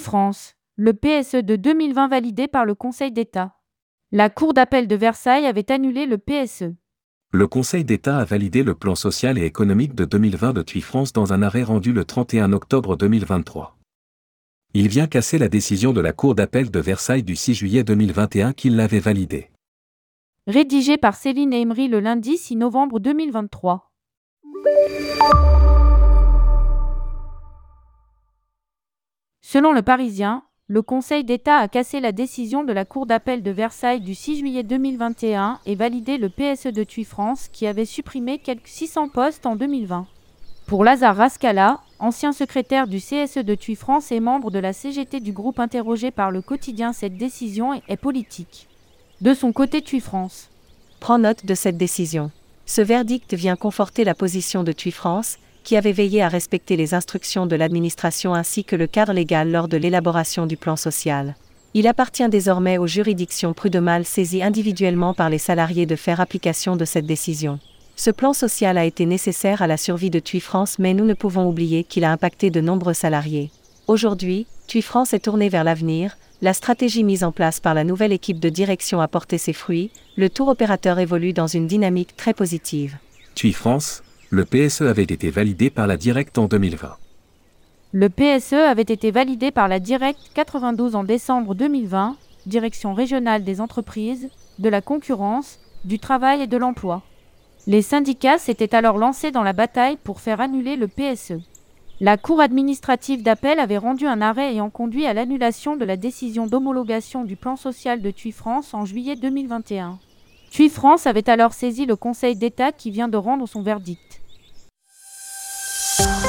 France, le PSE de 2020 validé par le Conseil d'État. La Cour d'appel de Versailles avait annulé le PSE. Le Conseil d'État a validé le plan social et économique de 2020 de TUI France dans un arrêt rendu le 31 octobre 2023. Il vient casser la décision de la Cour d'appel de Versailles du 6 juillet 2021 qui l'avait validé. Rédigé par Céline Emery le lundi 6 novembre 2023. Selon le Parisien, le Conseil d'État a cassé la décision de la Cour d'appel de Versailles du 6 juillet 2021 et validé le PSE de TUI France qui avait supprimé quelques 600 postes en 2020. Pour Lazare Rascala, ancien secrétaire du CSE de TUI France et membre de la CGT du groupe interrogé par le quotidien, cette décision est politique. De son côté, TUI France prend note de cette décision. Ce verdict vient conforter la position de TUI France, qui avait veillé à respecter les instructions de l'administration ainsi que le cadre légal lors de l'élaboration du plan social. Il appartient désormais aux juridictions prud'homales saisies individuellement par les salariés de faire application de cette décision. Ce plan social a été nécessaire à la survie de TUI France mais nous ne pouvons oublier qu'il a impacté de nombreux salariés. Aujourd'hui, TUI France est tourné vers l'avenir, la stratégie mise en place par la nouvelle équipe de direction a porté ses fruits, le tour opérateur évolue dans une dynamique très positive. TUI France, le PSE avait été validé par la Directe en 2020. Le PSE avait été validé par la Directe 92 en décembre 2020, Direction régionale des entreprises, de la concurrence, du travail et de l'emploi. Les syndicats s'étaient alors lancés dans la bataille pour faire annuler le PSE. La Cour administrative d'appel avait rendu un arrêt ayant conduit à l'annulation de la décision d'homologation du plan social de TUI France en juillet 2021. TUI France avait alors saisi le Conseil d'État qui vient de rendre son verdict. Bye.